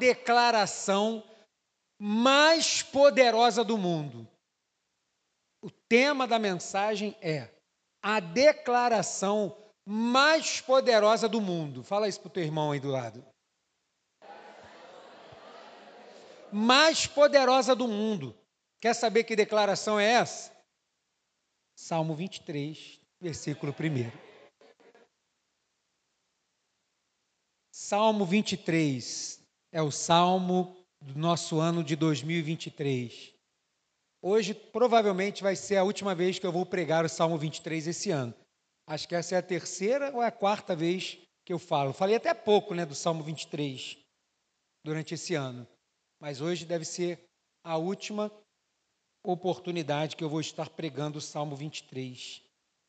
declaração mais poderosa do mundo. O tema da mensagem é a declaração mais poderosa do mundo. Fala isso para o teu irmão aí do lado. Mais poderosa do mundo. Quer saber que declaração é essa? Salmo 23, versículo 1. Salmo 23 é o salmo do nosso ano de 2023. Hoje, provavelmente, vai ser a última vez que eu vou pregar o Salmo 23 esse ano. Acho que essa é a terceira ou é a quarta vez que eu falo. Falei até pouco né, do Salmo 23 durante esse ano. Mas hoje deve ser a última oportunidade que eu vou estar pregando o Salmo 23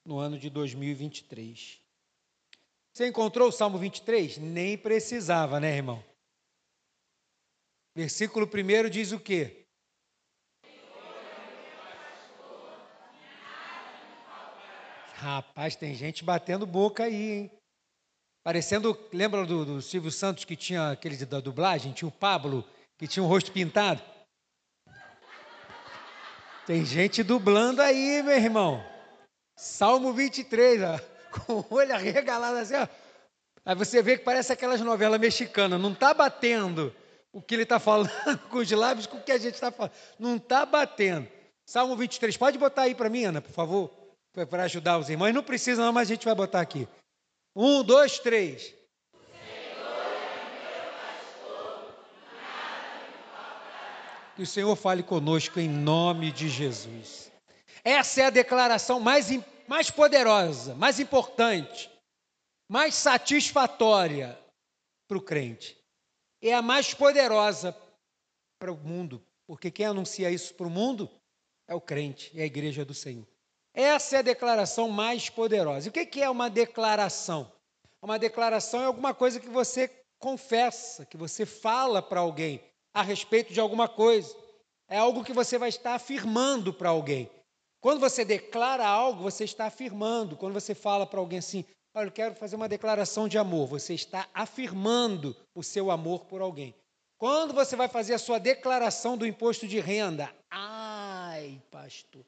no ano de 2023. Você encontrou o Salmo 23? Nem precisava, né, irmão? Versículo 1 diz o quê? Rapaz, tem gente batendo boca aí, hein? Parecendo, lembra do, do Silvio Santos que tinha aquele da dublagem? Tinha o Pablo, que tinha o rosto pintado? Tem gente dublando aí, meu irmão. Salmo 23, ó, com o olho arregalado assim, ó. Aí você vê que parece aquelas novelas mexicanas, não está batendo o que ele está falando com os lábios com o que a gente está falando. Não está batendo. Salmo 23, pode botar aí para mim, Ana, por favor, para ajudar os irmãos. Não precisa não, mas a gente vai botar aqui. Um, dois, três. Que o Senhor fale conosco em nome de Jesus. Essa é a declaração mais, mais poderosa, mais importante, mais satisfatória para o crente. É a mais poderosa para o mundo, porque quem anuncia isso para o mundo é o crente, é a igreja do Senhor. Essa é a declaração mais poderosa. E o que é uma declaração? Uma declaração é alguma coisa que você confessa, que você fala para alguém a respeito de alguma coisa. É algo que você vai estar afirmando para alguém. Quando você declara algo, você está afirmando. Quando você fala para alguém assim, olha, eu quero fazer uma declaração de amor, você está afirmando o seu amor por alguém. Quando você vai fazer a sua declaração do imposto de renda, ai, pastor,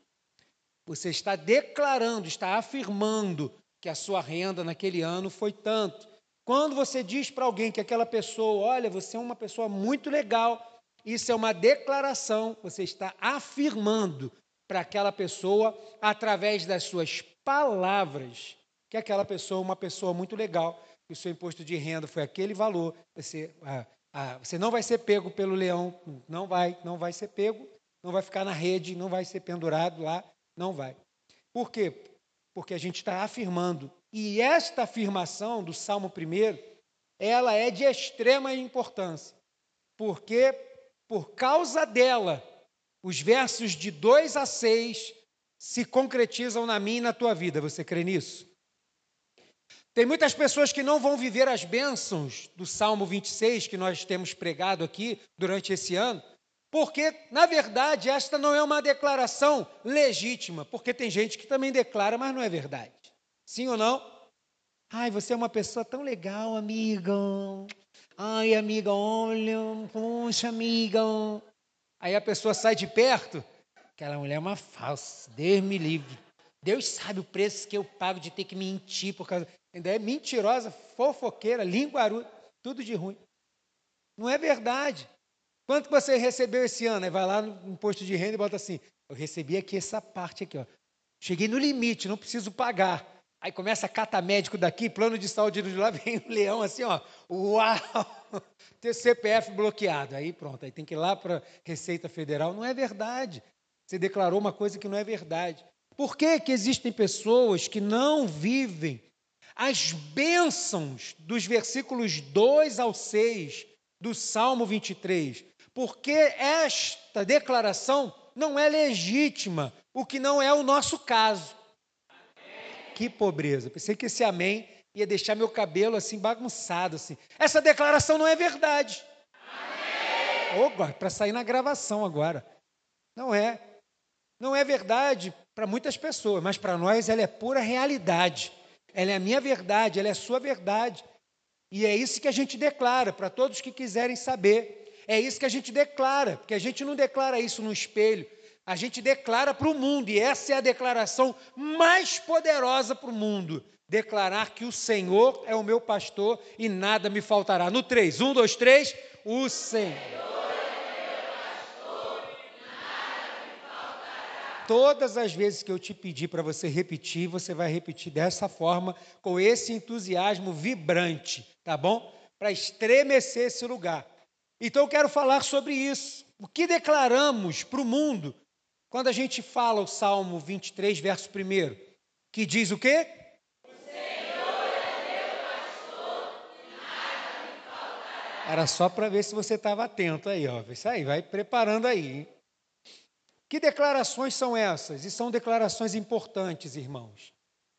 você está declarando, está afirmando que a sua renda naquele ano foi tanto. Quando você diz para alguém que aquela pessoa, olha, você é uma pessoa muito legal, isso é uma declaração, você está afirmando para aquela pessoa, através das suas palavras, que aquela pessoa uma pessoa muito legal, que o seu imposto de renda foi aquele valor, você, ah, ah, você não vai ser pego pelo leão, não vai, não vai ser pego, não vai ficar na rede, não vai ser pendurado lá, não vai. Por quê? Porque a gente está afirmando. E esta afirmação do Salmo 1, ela é de extrema importância. Porque, por causa dela, os versos de 2 a 6 se concretizam na minha e na tua vida. Você crê nisso? Tem muitas pessoas que não vão viver as bênçãos do Salmo 26 que nós temos pregado aqui durante esse ano, porque, na verdade, esta não é uma declaração legítima, porque tem gente que também declara, mas não é verdade. Sim ou não? Ai, você é uma pessoa tão legal, amiga. Ai, amiga, olha, poxa, amiga. Aí a pessoa sai de perto, aquela mulher é uma falsa, Deus me livre. Deus sabe o preço que eu pago de ter que mentir por causa. Ainda é mentirosa, fofoqueira, linguaruda, tudo de ruim. Não é verdade. Quanto você recebeu esse ano? Aí vai lá no imposto de renda e bota assim: eu recebi aqui essa parte aqui, ó. Cheguei no limite, não preciso pagar. Aí começa a cata médico daqui, plano de saúde de lá, vem o leão assim, ó. Uau! Ter CPF bloqueado. Aí pronto, aí tem que ir lá para a Receita Federal. Não é verdade. Você declarou uma coisa que não é verdade. Por que, que existem pessoas que não vivem as bênçãos dos versículos 2 ao 6 do Salmo 23? porque esta declaração não é legítima, o que não é o nosso caso. Que pobreza. Pensei que esse amém ia deixar meu cabelo assim bagunçado assim. Essa declaração não é verdade. Opa, para sair na gravação agora. Não é. Não é verdade para muitas pessoas, mas para nós ela é pura realidade. Ela é a minha verdade, ela é a sua verdade. E é isso que a gente declara para todos que quiserem saber. É isso que a gente declara, porque a gente não declara isso no espelho, a gente declara para o mundo, e essa é a declaração mais poderosa para o mundo: declarar que o Senhor é o meu pastor e nada me faltará. No 3, 1, 2, 3, o Senhor. Todas as vezes que eu te pedir para você repetir, você vai repetir dessa forma, com esse entusiasmo vibrante, tá bom? Para estremecer esse lugar. Então eu quero falar sobre isso. O que declaramos para o mundo quando a gente fala o Salmo 23, verso 1, que diz o quê? Era só para ver se você estava atento aí, ó. Isso aí, vai preparando aí. Hein? Que declarações são essas? E são declarações importantes, irmãos.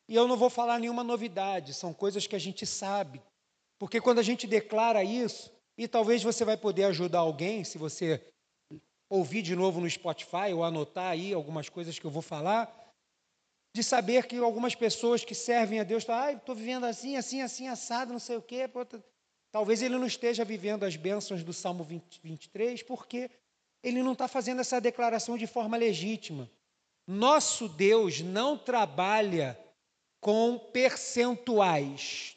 E eu não vou falar nenhuma novidade, são coisas que a gente sabe. Porque quando a gente declara isso, e talvez você vai poder ajudar alguém, se você ouvir de novo no Spotify ou anotar aí algumas coisas que eu vou falar, de saber que algumas pessoas que servem a Deus estão, ah, estou vivendo assim, assim, assim, assado, não sei o quê. Talvez ele não esteja vivendo as bênçãos do Salmo 20, 23, porque ele não está fazendo essa declaração de forma legítima. Nosso Deus não trabalha com percentuais.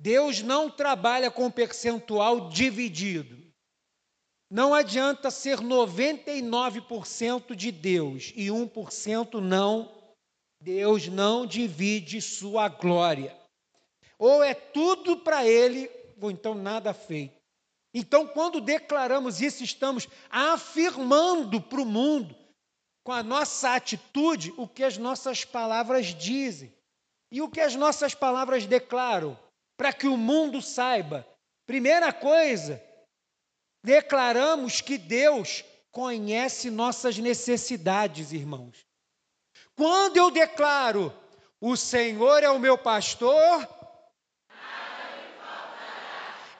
Deus não trabalha com percentual dividido. Não adianta ser 99% de Deus e 1% não. Deus não divide sua glória. Ou é tudo para Ele, ou então nada feito. Então, quando declaramos isso, estamos afirmando para o mundo, com a nossa atitude, o que as nossas palavras dizem. E o que as nossas palavras declaram, para que o mundo saiba. Primeira coisa, declaramos que Deus conhece nossas necessidades, irmãos. Quando eu declaro, o Senhor é o meu pastor,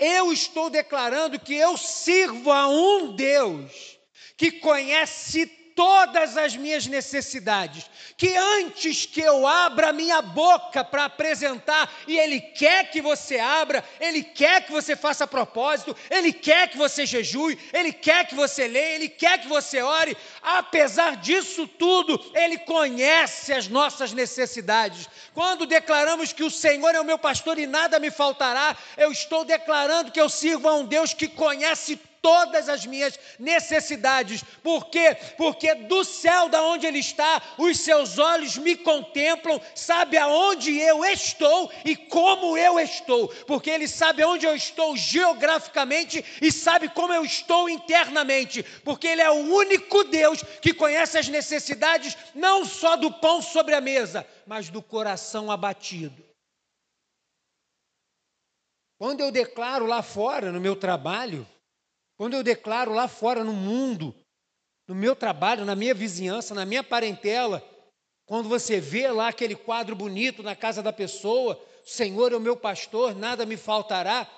eu estou declarando que eu sirvo a um Deus que conhece todas as minhas necessidades, que antes que eu abra minha boca para apresentar, e Ele quer que você abra, Ele quer que você faça propósito, Ele quer que você jejue, Ele quer que você leia, Ele quer que você ore, apesar disso tudo, Ele conhece as nossas necessidades. Quando declaramos que o Senhor é o meu pastor e nada me faltará, eu estou declarando que eu sirvo a um Deus que conhece todas as minhas necessidades. Por quê? Porque do céu da onde ele está, os seus olhos me contemplam, sabe aonde eu estou e como eu estou, porque ele sabe onde eu estou geograficamente e sabe como eu estou internamente, porque ele é o único Deus que conhece as necessidades não só do pão sobre a mesa, mas do coração abatido. Quando eu declaro lá fora, no meu trabalho, quando eu declaro lá fora no mundo, no meu trabalho, na minha vizinhança, na minha parentela, quando você vê lá aquele quadro bonito na casa da pessoa, Senhor é o meu pastor, nada me faltará.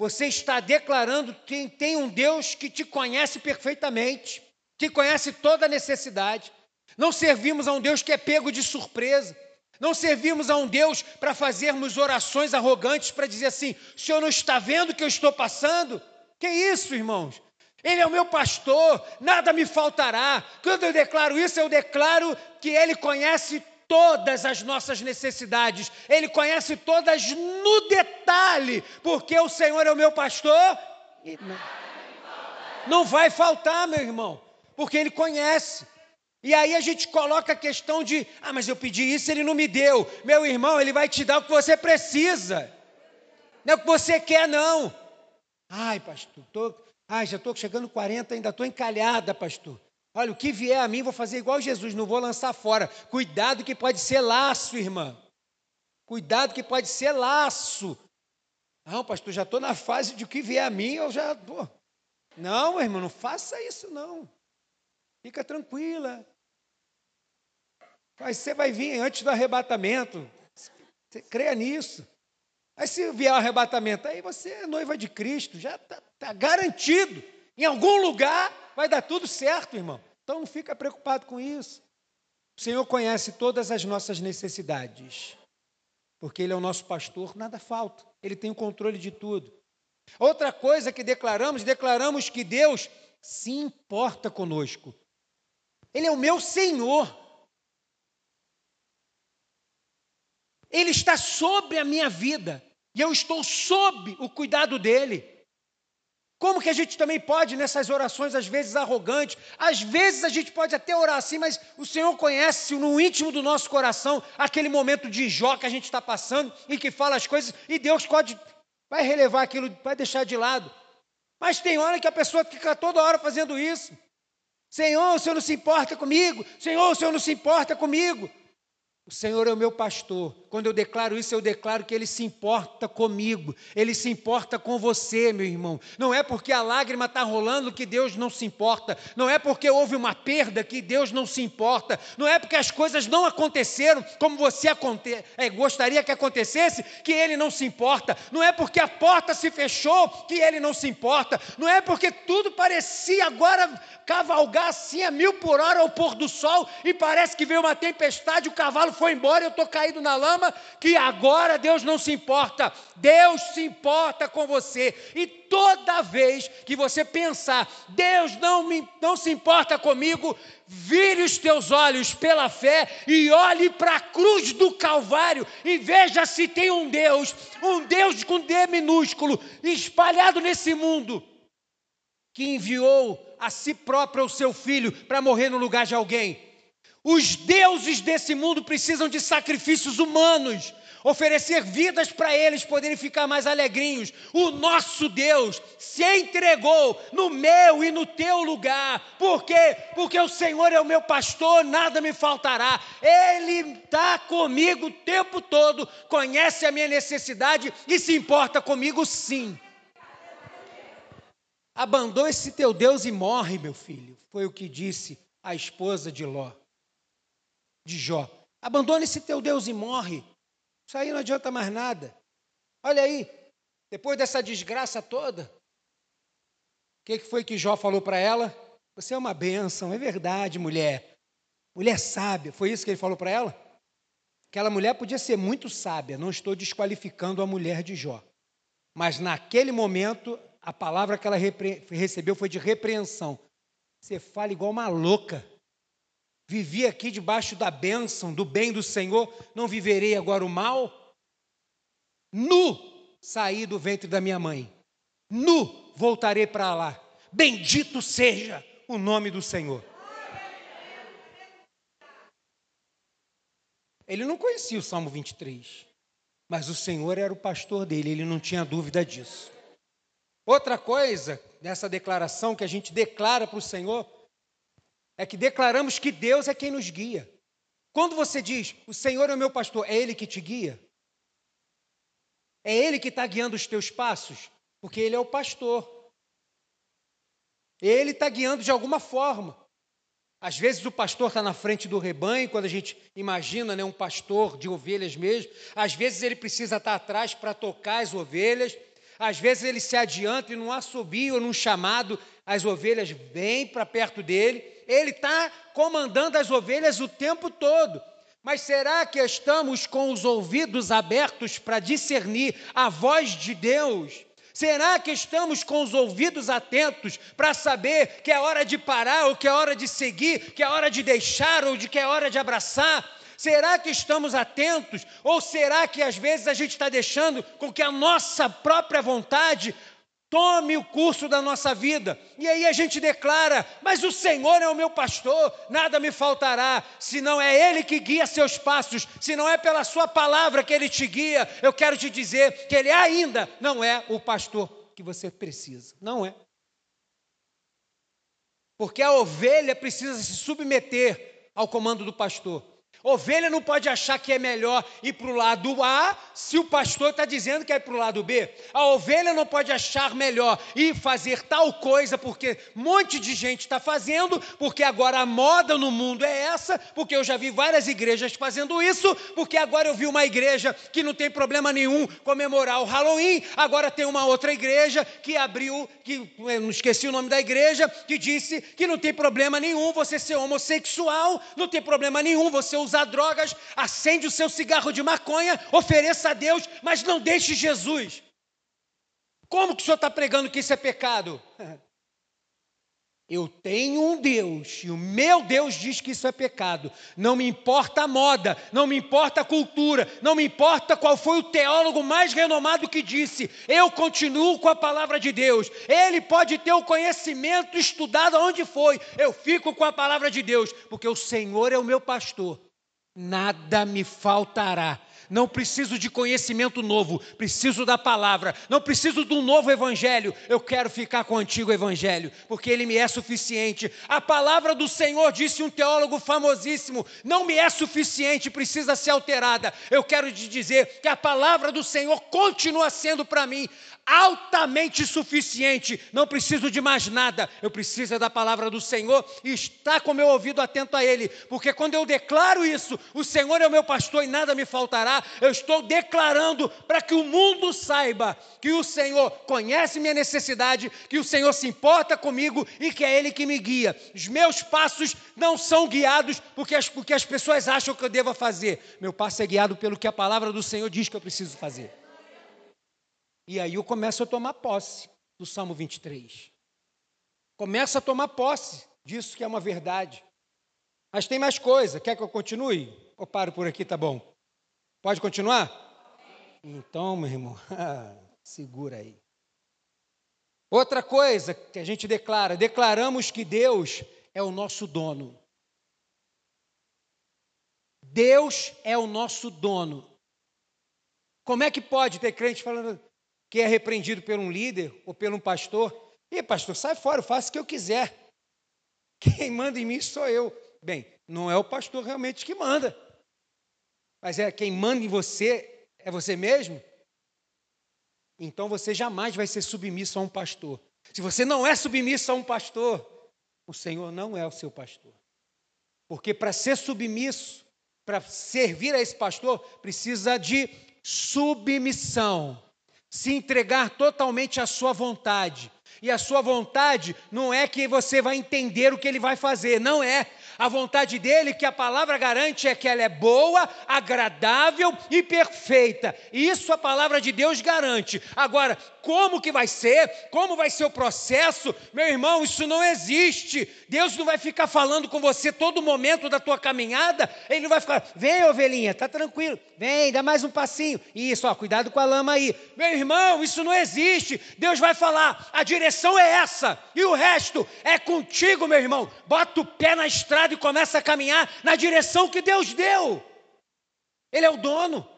Você está declarando que tem um Deus que te conhece perfeitamente, que conhece toda a necessidade. Não servimos a um Deus que é pego de surpresa. Não servimos a um Deus para fazermos orações arrogantes para dizer assim: o Senhor não está vendo o que eu estou passando? Que isso, irmãos? Ele é o meu pastor, nada me faltará. Quando eu declaro isso, eu declaro que ele conhece todas as nossas necessidades, ele conhece todas no detalhe, porque o Senhor é o meu pastor e não, não vai faltar, meu irmão, porque ele conhece. E aí a gente coloca a questão de: ah, mas eu pedi isso, ele não me deu. Meu irmão, ele vai te dar o que você precisa, não é o que você quer, não. Ai, pastor, tô, ai, já estou chegando 40, ainda estou encalhada, pastor. Olha, o que vier a mim, vou fazer igual Jesus, não vou lançar fora. Cuidado que pode ser laço, irmã. Cuidado que pode ser laço. Não, pastor, já estou na fase de o que vier a mim, eu já. Pô. Não, irmão, não faça isso, não. Fica tranquila. Mas você vai vir antes do arrebatamento. Creia nisso. Aí se vier o arrebatamento, aí você é noiva de Cristo, já está tá garantido. Em algum lugar vai dar tudo certo, irmão. Então não fica preocupado com isso. O Senhor conhece todas as nossas necessidades. porque Ele é o nosso pastor, nada falta, Ele tem o controle de tudo. Outra coisa que declaramos, declaramos que Deus se importa conosco. Ele é o meu Senhor. Ele está sobre a minha vida e eu estou sob o cuidado dele. Como que a gente também pode, nessas orações, às vezes arrogantes, às vezes a gente pode até orar assim, mas o Senhor conhece no íntimo do nosso coração aquele momento de Jó que a gente está passando e que fala as coisas, e Deus pode, vai relevar aquilo, vai deixar de lado. Mas tem hora que a pessoa fica toda hora fazendo isso. Senhor, o Senhor não se importa comigo. Senhor, o Senhor não se importa comigo. O Senhor é o meu pastor. Quando eu declaro isso, eu declaro que Ele se importa comigo, Ele se importa com você, meu irmão. Não é porque a lágrima está rolando que Deus não se importa, não é porque houve uma perda que Deus não se importa, não é porque as coisas não aconteceram como você aconte é, gostaria que acontecesse que Ele não se importa, não é porque a porta se fechou que Ele não se importa, não é porque tudo parecia agora cavalgar assim a mil por hora ao pôr do sol e parece que veio uma tempestade, o cavalo foi embora, eu estou caído na lama, que agora Deus não se importa. Deus se importa com você. E toda vez que você pensar, Deus não, me, não se importa comigo, vire os teus olhos pela fé e olhe para a cruz do Calvário e veja se tem um Deus, um Deus com D minúsculo, espalhado nesse mundo, que enviou a si próprio o seu filho para morrer no lugar de alguém. Os deuses desse mundo precisam de sacrifícios humanos, oferecer vidas para eles poderem ficar mais alegrinhos. O nosso Deus se entregou no meu e no teu lugar. Por quê? Porque o Senhor é o meu pastor, nada me faltará. Ele está comigo o tempo todo, conhece a minha necessidade e se importa comigo sim. Abandona esse teu Deus e morre, meu filho. Foi o que disse a esposa de Ló, de Jó. Abandona esse teu Deus e morre. Isso aí não adianta mais nada. Olha aí, depois dessa desgraça toda, o que foi que Jó falou para ela? Você é uma bênção, é verdade, mulher. Mulher sábia, foi isso que ele falou para ela? Aquela mulher podia ser muito sábia, não estou desqualificando a mulher de Jó. Mas naquele momento a palavra que ela recebeu foi de repreensão. Você fala igual uma louca. Vivi aqui debaixo da bênção, do bem do Senhor, não viverei agora o mal? Nu saí do ventre da minha mãe, nu voltarei para lá. Bendito seja o nome do Senhor. Ele não conhecia o Salmo 23, mas o Senhor era o pastor dele, ele não tinha dúvida disso. Outra coisa nessa declaração que a gente declara para o Senhor é que declaramos que Deus é quem nos guia. Quando você diz, o Senhor é o meu pastor, é Ele que te guia? É Ele que está guiando os teus passos? Porque Ele é o pastor. Ele está guiando de alguma forma. Às vezes o pastor está na frente do rebanho, quando a gente imagina né, um pastor de ovelhas mesmo. Às vezes ele precisa estar atrás para tocar as ovelhas. Às vezes ele se adianta e num assobio num chamado, as ovelhas vêm para perto dele. Ele está comandando as ovelhas o tempo todo. Mas será que estamos com os ouvidos abertos para discernir a voz de Deus? Será que estamos com os ouvidos atentos para saber que é hora de parar, ou que é hora de seguir, que é hora de deixar, ou de que é hora de abraçar? Será que estamos atentos? Ou será que às vezes a gente está deixando com que a nossa própria vontade tome o curso da nossa vida? E aí a gente declara: Mas o Senhor é o meu pastor, nada me faltará. Se não é Ele que guia seus passos, se não é pela Sua palavra que Ele te guia, eu quero te dizer que Ele ainda não é o pastor que você precisa. Não é. Porque a ovelha precisa se submeter ao comando do pastor. Ovelha não pode achar que é melhor ir para o lado A se o pastor está dizendo que é para o lado B. A ovelha não pode achar melhor ir fazer tal coisa porque um monte de gente está fazendo, porque agora a moda no mundo é essa, porque eu já vi várias igrejas fazendo isso, porque agora eu vi uma igreja que não tem problema nenhum comemorar o Halloween, agora tem uma outra igreja que abriu, que não esqueci o nome da igreja, que disse que não tem problema nenhum você ser homossexual, não tem problema nenhum você a usar drogas, acende o seu cigarro de maconha, ofereça a Deus, mas não deixe Jesus. Como que o senhor está pregando que isso é pecado? Eu tenho um Deus e o meu Deus diz que isso é pecado. Não me importa a moda, não me importa a cultura, não me importa qual foi o teólogo mais renomado que disse. Eu continuo com a palavra de Deus. Ele pode ter o conhecimento estudado aonde foi. Eu fico com a palavra de Deus, porque o Senhor é o meu pastor. Nada me faltará não preciso de conhecimento novo, preciso da palavra. Não preciso de um novo evangelho, eu quero ficar com o antigo evangelho, porque ele me é suficiente. A palavra do Senhor, disse um teólogo famosíssimo, não me é suficiente, precisa ser alterada. Eu quero te dizer que a palavra do Senhor continua sendo para mim altamente suficiente, não preciso de mais nada, eu preciso da palavra do Senhor e estar com meu ouvido atento a Ele, porque quando eu declaro isso, o Senhor é o meu pastor e nada me faltará, eu estou declarando para que o mundo saiba que o Senhor conhece minha necessidade, que o Senhor se importa comigo e que é Ele que me guia. Os meus passos não são guiados porque as, porque as pessoas acham que eu devo fazer, meu passo é guiado pelo que a palavra do Senhor diz que eu preciso fazer. E aí eu começo a tomar posse do Salmo 23. Começo a tomar posse disso que é uma verdade. Mas tem mais coisa. Quer que eu continue? Ou paro por aqui, tá bom? Pode continuar? Então, meu irmão, segura aí. Outra coisa que a gente declara: declaramos que Deus é o nosso dono. Deus é o nosso dono. Como é que pode ter crente falando, que é repreendido por um líder ou por um pastor, e pastor, sai fora, eu faço o que eu quiser. Quem manda em mim sou eu. Bem, não é o pastor realmente que manda. Mas é quem manda em você é você mesmo? Então você jamais vai ser submisso a um pastor. Se você não é submisso a um pastor, o Senhor não é o seu pastor. Porque para ser submisso, para servir a esse pastor, precisa de submissão se entregar totalmente à sua vontade. E a sua vontade não é que você vai entender o que ele vai fazer, não é. A vontade dele, que a palavra garante, é que ela é boa, agradável e perfeita. Isso a palavra de Deus garante. Agora, como que vai ser? Como vai ser o processo? Meu irmão, isso não existe. Deus não vai ficar falando com você todo momento da tua caminhada. Ele não vai ficar, vem ovelhinha, tá tranquilo. Vem, dá mais um passinho. Isso, ó, cuidado com a lama aí. Meu irmão, isso não existe. Deus vai falar, a direção é essa. E o resto é contigo, meu irmão. Bota o pé na estrada e começa a caminhar na direção que Deus deu. Ele é o dono.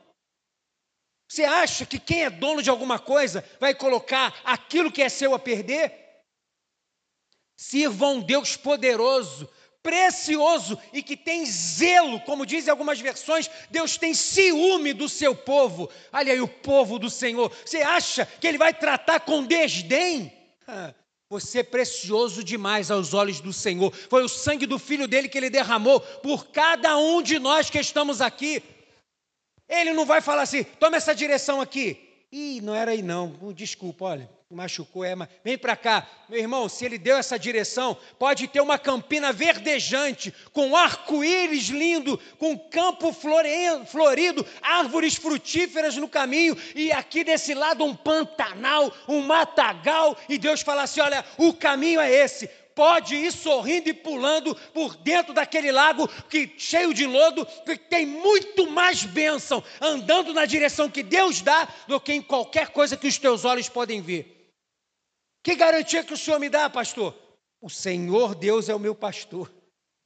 Você acha que quem é dono de alguma coisa vai colocar aquilo que é seu a perder? Sirva um Deus poderoso, precioso e que tem zelo, como dizem algumas versões, Deus tem ciúme do seu povo. Olha aí o povo do Senhor. Você acha que ele vai tratar com desdém? Você é precioso demais aos olhos do Senhor. Foi o sangue do filho dele que ele derramou por cada um de nós que estamos aqui. Ele não vai falar assim, toma essa direção aqui. Ih, não era aí não, desculpa, olha, machucou, é, mas vem para cá. Meu irmão, se ele deu essa direção, pode ter uma campina verdejante, com arco-íris lindo, com campo florido, árvores frutíferas no caminho, e aqui desse lado um pantanal, um matagal, e Deus fala assim: olha, o caminho é esse, pode ir sorrindo e pulando por dentro daquele lago que cheio de lodo, que tem muito mais bênção andando na direção que Deus dá do que em qualquer coisa que os teus olhos podem ver. Que garantia que o Senhor me dá, pastor? O Senhor Deus é o meu pastor.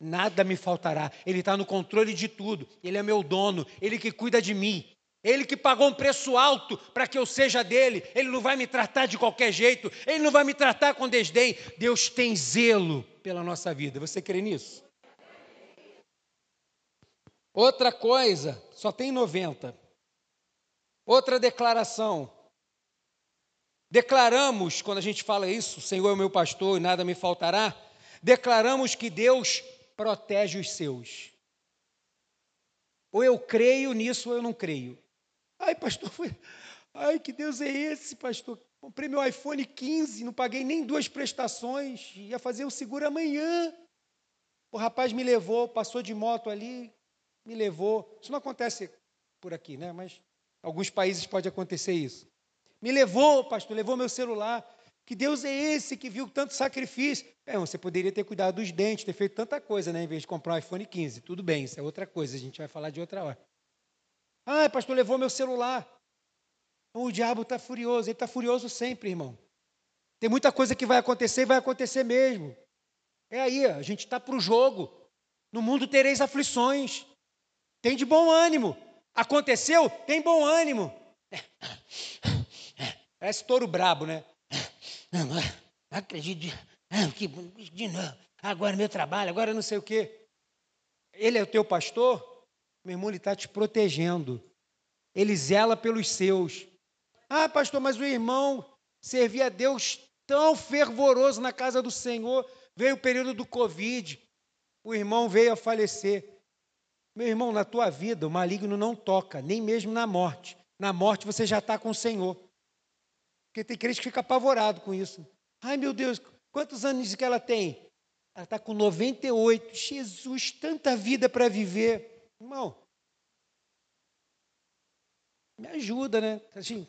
Nada me faltará. Ele está no controle de tudo. Ele é meu dono. Ele que cuida de mim. Ele que pagou um preço alto para que eu seja dele, ele não vai me tratar de qualquer jeito, ele não vai me tratar com desdém. Deus tem zelo pela nossa vida. Você crê nisso? Outra coisa, só tem 90. Outra declaração. Declaramos, quando a gente fala isso, Senhor é o meu pastor e nada me faltará, declaramos que Deus protege os seus. Ou eu creio nisso ou eu não creio. Ai, pastor, foi. Ai, que Deus é esse, pastor? Comprei meu iPhone 15, não paguei nem duas prestações, ia fazer o seguro amanhã. O rapaz me levou, passou de moto ali, me levou. Isso não acontece por aqui, né? Mas alguns países pode acontecer isso. Me levou, pastor, levou meu celular. Que Deus é esse que viu tanto sacrifício? É, você poderia ter cuidado dos dentes, ter feito tanta coisa, né? Em vez de comprar um iPhone 15. Tudo bem, isso é outra coisa, a gente vai falar de outra hora. Ah, pastor, levou meu celular. O diabo está furioso, ele está furioso sempre, irmão. Tem muita coisa que vai acontecer e vai acontecer mesmo. É aí, a gente está para o jogo. No mundo tereis aflições. Tem de bom ânimo. Aconteceu? Tem bom ânimo. Parece touro brabo, né? Não, acredito. De, que, de. Agora meu trabalho, agora não sei o quê. Ele é o teu pastor? Meu irmão, ele está te protegendo. Ele zela pelos seus. Ah, pastor, mas o irmão servia a Deus tão fervoroso na casa do Senhor. Veio o período do Covid. O irmão veio a falecer. Meu irmão, na tua vida, o maligno não toca, nem mesmo na morte. Na morte você já está com o Senhor. Porque tem crente que fica apavorado com isso. Ai, meu Deus, quantos anos que ela tem? Ela está com 98. Jesus, tanta vida para viver. Irmão, me ajuda, né? Assim,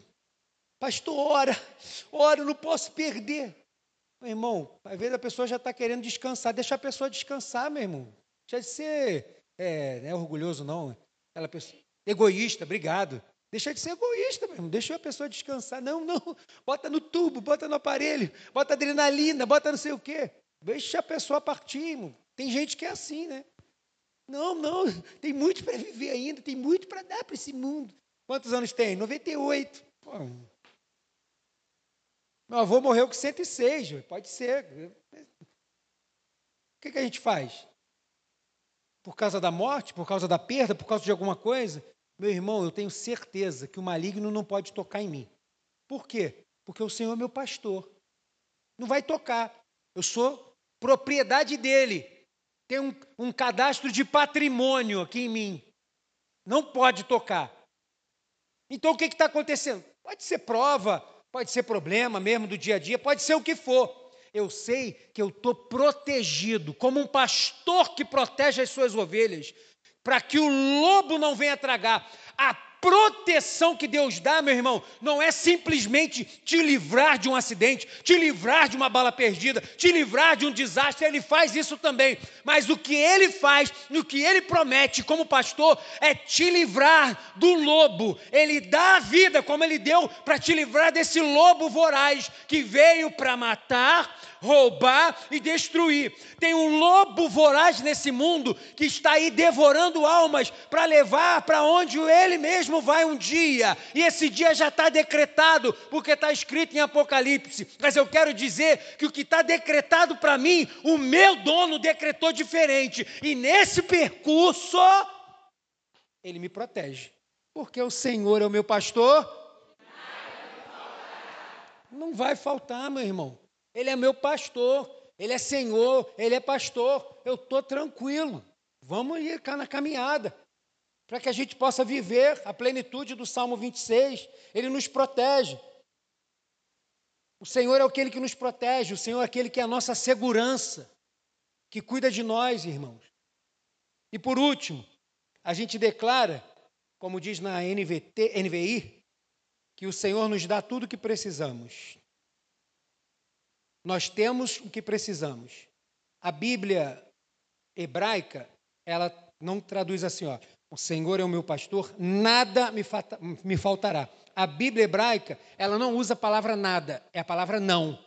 pastor, ora, ora, eu não posso perder. Meu irmão, às vezes a pessoa já está querendo descansar. Deixa a pessoa descansar, meu irmão. Deixa de ser é, não é orgulhoso, não. Pessoa, egoísta, obrigado. Deixa de ser egoísta mesmo, deixa a pessoa descansar. Não, não, bota no tubo, bota no aparelho, bota adrenalina, bota não sei o quê. Deixa a pessoa partir, irmão. Tem gente que é assim, né? Não, não, tem muito para viver ainda, tem muito para dar para esse mundo. Quantos anos tem? 98. Pô. Meu avô morreu com 106, pode ser. O que, que a gente faz? Por causa da morte, por causa da perda, por causa de alguma coisa? Meu irmão, eu tenho certeza que o maligno não pode tocar em mim. Por quê? Porque o Senhor é meu pastor. Não vai tocar. Eu sou propriedade dele. Tem um, um cadastro de patrimônio aqui em mim. Não pode tocar. Então o que está acontecendo? Pode ser prova, pode ser problema mesmo do dia a dia, pode ser o que for. Eu sei que eu estou protegido, como um pastor que protege as suas ovelhas, para que o lobo não venha tragar. A proteção que Deus dá, meu irmão, não é simplesmente te livrar de um acidente, te livrar de uma bala perdida, te livrar de um desastre, ele faz isso também. Mas o que ele faz, o que ele promete como pastor, é te livrar do lobo. Ele dá a vida, como ele deu, para te livrar desse lobo voraz que veio para matar, roubar e destruir. Tem um lobo voraz nesse mundo que está aí devorando almas para levar para onde ele mesmo vai um dia. E esse dia já está decretado, porque está escrito em Apocalipse. Mas eu quero dizer que o que está decretado para mim, o meu dono decretou diferente. E nesse percurso, ele me protege. Porque o Senhor é o meu pastor. Não vai faltar, meu irmão. Ele é meu pastor, ele é Senhor, ele é pastor. Eu estou tranquilo. Vamos ir cá na caminhada, para que a gente possa viver a plenitude do Salmo 26. Ele nos protege. O Senhor é aquele que nos protege, o Senhor é aquele que é a nossa segurança, que cuida de nós, irmãos. E por último, a gente declara, como diz na NVT, NVI, que o Senhor nos dá tudo o que precisamos. Nós temos o que precisamos. A Bíblia hebraica, ela não traduz assim, ó, o Senhor é o meu pastor, nada me, me faltará. A Bíblia hebraica, ela não usa a palavra nada, é a palavra não.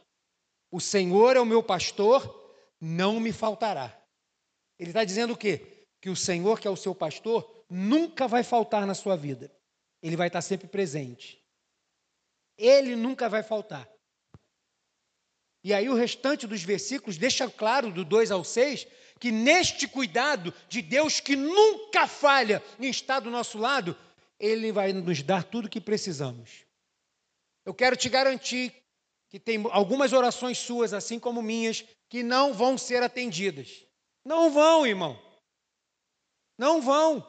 O Senhor é o meu pastor, não me faltará. Ele está dizendo o quê? Que o Senhor, que é o seu pastor, nunca vai faltar na sua vida. Ele vai estar sempre presente. Ele nunca vai faltar. E aí o restante dos versículos deixa claro, do 2 ao 6, que neste cuidado de Deus que nunca falha em estar do nosso lado, Ele vai nos dar tudo o que precisamos. Eu quero te garantir que tem algumas orações suas, assim como minhas, que não vão ser atendidas. Não vão, irmão. Não vão.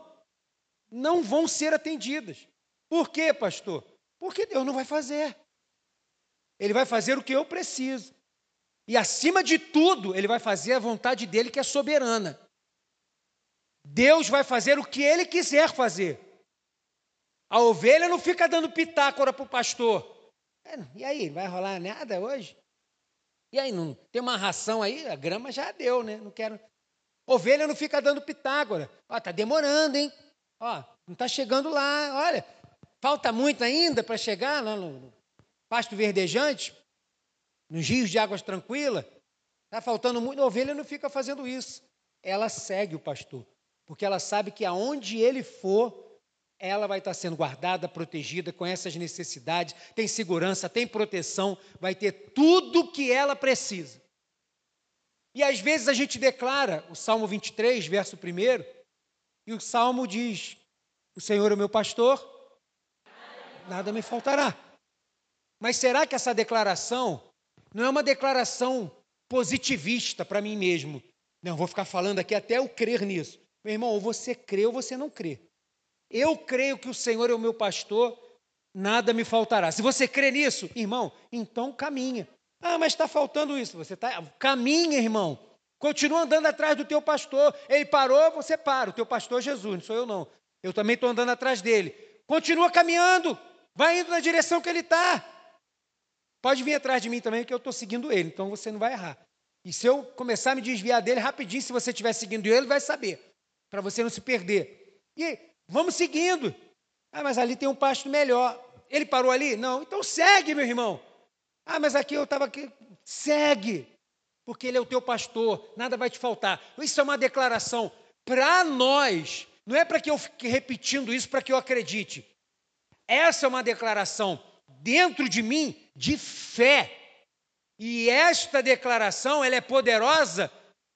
Não vão ser atendidas. Por quê, pastor? Porque Deus não vai fazer. Ele vai fazer o que eu preciso. E acima de tudo, ele vai fazer a vontade dele que é soberana. Deus vai fazer o que ele quiser fazer. A ovelha não fica dando pitácora para o pastor. É, e aí, vai rolar nada hoje? E aí, não tem uma ração aí? A grama já deu, né? Não quero. Ovelha não fica dando pitágora. Ó, tá demorando, hein? Ó, não está chegando lá. Olha, falta muito ainda para chegar lá no pasto verdejante, nos rios de águas tranquilas. Está faltando muito. A ovelha não fica fazendo isso. Ela segue o pastor, porque ela sabe que aonde ele for, ela vai estar sendo guardada, protegida, com essas necessidades, tem segurança, tem proteção, vai ter tudo o que ela precisa. E às vezes a gente declara o Salmo 23, verso 1, e o Salmo diz: O Senhor é o meu pastor, nada me faltará. Mas será que essa declaração não é uma declaração positivista para mim mesmo? Não, vou ficar falando aqui até eu crer nisso. Meu irmão, ou você crê ou você não crê. Eu creio que o Senhor é o meu pastor, nada me faltará. Se você crê nisso, irmão, então caminha. Ah, mas está faltando isso. Você tá, caminha, irmão. Continua andando atrás do teu pastor. Ele parou, você para. O teu pastor é Jesus, não sou eu não. Eu também estou andando atrás dele. Continua caminhando. Vai indo na direção que ele está. Pode vir atrás de mim também, que eu estou seguindo ele. Então você não vai errar. E se eu começar a me desviar dele rapidinho, se você estiver seguindo ele, vai saber. Para você não se perder. E Vamos seguindo. Ah, mas ali tem um pasto melhor. Ele parou ali? Não. Então segue, meu irmão. Ah, mas aqui eu estava aqui. Segue. Porque ele é o teu pastor, nada vai te faltar. Isso é uma declaração para nós. Não é para que eu fique repetindo isso para que eu acredite. Essa é uma declaração dentro de mim de fé. E esta declaração ela é poderosa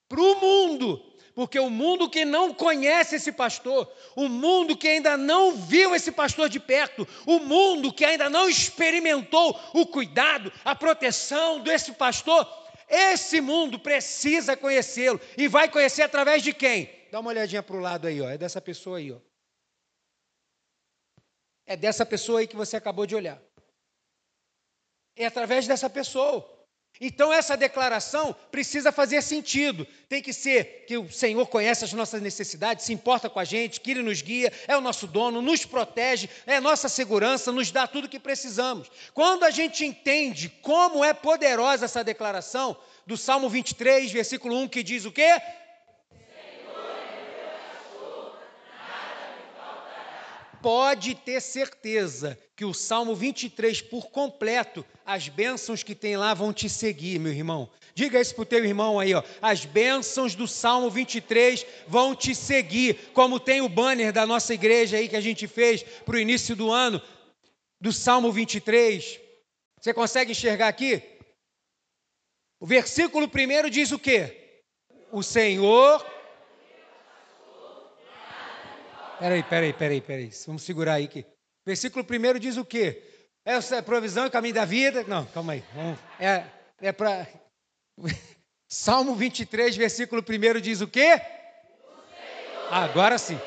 para o mundo. Porque o mundo que não conhece esse pastor, o mundo que ainda não viu esse pastor de perto, o mundo que ainda não experimentou o cuidado, a proteção desse pastor, esse mundo precisa conhecê-lo e vai conhecer através de quem? Dá uma olhadinha para o lado aí, ó. é dessa pessoa aí. Ó. É dessa pessoa aí que você acabou de olhar. É através dessa pessoa. Então, essa declaração precisa fazer sentido. Tem que ser que o Senhor conhece as nossas necessidades, se importa com a gente, que Ele nos guia, é o nosso dono, nos protege, é nossa segurança, nos dá tudo o que precisamos. Quando a gente entende como é poderosa essa declaração, do Salmo 23, versículo 1, que diz o quê? Pode ter certeza que o Salmo 23 por completo, as bênçãos que tem lá vão te seguir, meu irmão. Diga isso para o teu irmão aí, ó. As bênçãos do Salmo 23 vão te seguir, como tem o banner da nossa igreja aí que a gente fez para o início do ano, do Salmo 23. Você consegue enxergar aqui? O versículo primeiro diz o quê? O Senhor Peraí, peraí, peraí, peraí. Vamos segurar aí que. Versículo 1 diz o quê? É provisão e caminho da vida. Não, calma aí. Vamos, é é para. Salmo 23, versículo 1 diz o quê? Agora sim.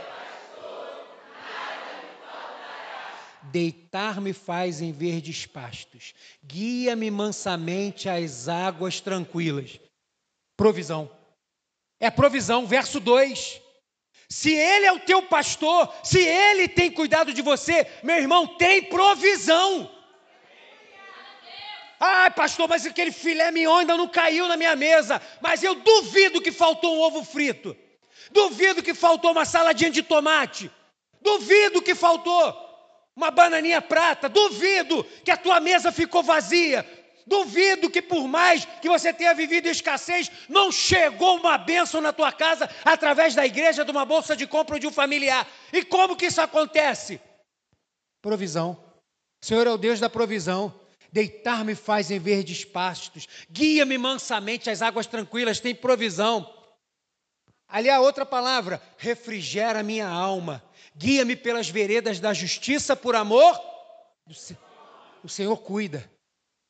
Deitar-me faz em verdes pastos, guia-me mansamente às águas tranquilas. Provisão. É provisão, verso 2. Se Ele é o teu pastor, se Ele tem cuidado de você, meu irmão, tem provisão. Ai, pastor, mas aquele filé mignon ainda não caiu na minha mesa. Mas eu duvido que faltou um ovo frito. Duvido que faltou uma saladinha de tomate. Duvido que faltou uma bananinha prata. Duvido que a tua mesa ficou vazia. Duvido que por mais que você tenha vivido escassez, não chegou uma bênção na tua casa através da igreja, de uma bolsa de compra ou de um familiar. E como que isso acontece? Provisão. O Senhor é o Deus da provisão. Deitar-me faz em verdes pastos, guia-me mansamente às águas tranquilas, tem provisão. Ali a outra palavra, refrigera minha alma, guia-me pelas veredas da justiça por amor. O Senhor cuida.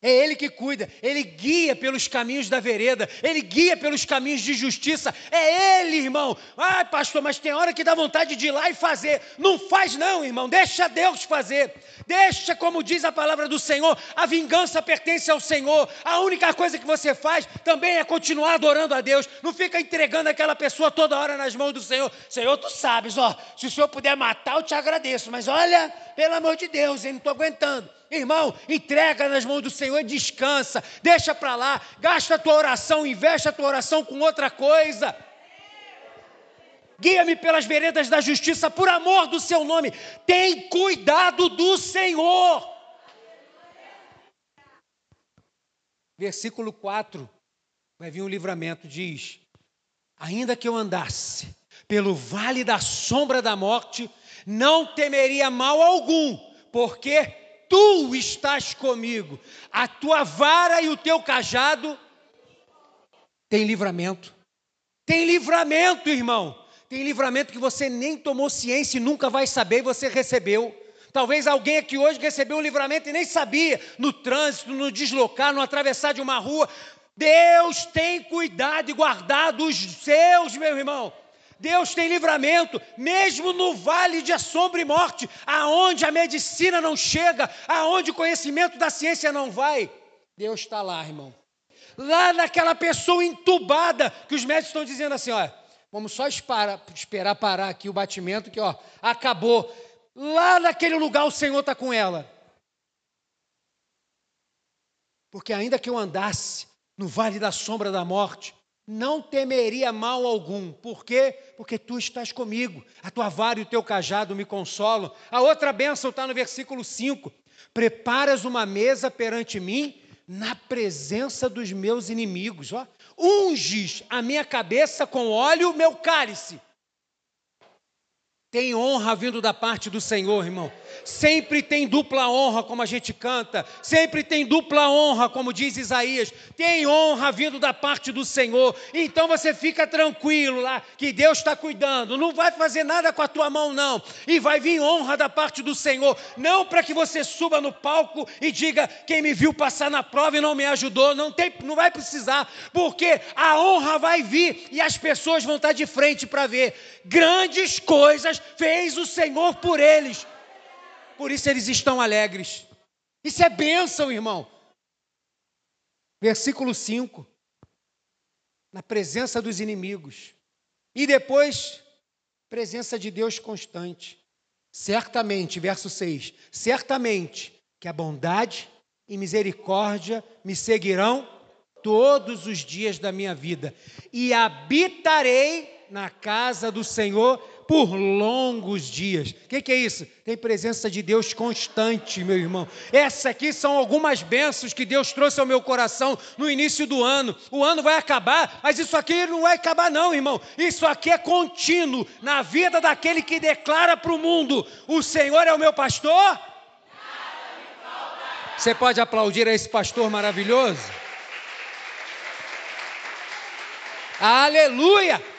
É Ele que cuida, Ele guia pelos caminhos da vereda, Ele guia pelos caminhos de justiça. É Ele, irmão. Ah, pastor, mas tem hora que dá vontade de ir lá e fazer. Não faz, não, irmão. Deixa Deus fazer. Deixa, como diz a palavra do Senhor, a vingança pertence ao Senhor. A única coisa que você faz também é continuar adorando a Deus. Não fica entregando aquela pessoa toda hora nas mãos do Senhor. Senhor, tu sabes, ó. Se o Senhor puder matar, eu te agradeço. Mas olha, pelo amor de Deus, eu não estou aguentando. Irmão, entrega nas mãos do Senhor descansa. Deixa para lá, gasta a tua oração, investe a tua oração com outra coisa. Guia-me pelas veredas da justiça, por amor do seu nome. Tem cuidado do Senhor. Versículo 4, vai vir um livramento, diz: Ainda que eu andasse pelo vale da sombra da morte, não temeria mal algum, porque tu estás comigo, a tua vara e o teu cajado tem livramento. Tem livramento, irmão. Tem livramento que você nem tomou ciência e nunca vai saber e você recebeu. Talvez alguém aqui hoje recebeu um livramento e nem sabia, no trânsito, no deslocar, no atravessar de uma rua. Deus tem cuidado e guardado os seus, meu irmão. Deus tem livramento, mesmo no vale de sombra e morte, aonde a medicina não chega, aonde o conhecimento da ciência não vai. Deus está lá, irmão. Lá naquela pessoa entubada, que os médicos estão dizendo assim: olha, vamos só esperar, esperar parar aqui o batimento, que ó, acabou. Lá naquele lugar o Senhor está com ela. Porque ainda que eu andasse no vale da sombra da morte, não temeria mal algum. Por quê? Porque tu estás comigo. A tua vara e o teu cajado me consolam. A outra bênção está no versículo 5. Preparas uma mesa perante mim na presença dos meus inimigos. Ó. Unges a minha cabeça com óleo, meu cálice. Tem honra vindo da parte do Senhor, irmão. Sempre tem dupla honra, como a gente canta. Sempre tem dupla honra, como diz Isaías. Tem honra vindo da parte do Senhor. Então você fica tranquilo lá, que Deus está cuidando. Não vai fazer nada com a tua mão, não. E vai vir honra da parte do Senhor. Não para que você suba no palco e diga: quem me viu passar na prova e não me ajudou. Não, tem, não vai precisar, porque a honra vai vir e as pessoas vão estar de frente para ver. Grandes coisas fez o Senhor por eles. Por isso eles estão alegres. Isso é bênção, irmão. Versículo 5. Na presença dos inimigos. E depois, presença de Deus constante. Certamente, verso 6: certamente que a bondade e misericórdia me seguirão todos os dias da minha vida, e habitarei na casa do Senhor por longos dias. O que, que, é isso? Tem presença de Deus constante, meu irmão. Essas aqui são algumas bênçãos que Deus trouxe ao meu coração no início do ano. O ano vai acabar, mas isso aqui não vai acabar, não, irmão. Isso aqui é contínuo na vida daquele que declara para o mundo: o Senhor é o meu pastor. Você pode aplaudir a esse pastor maravilhoso? Aleluia!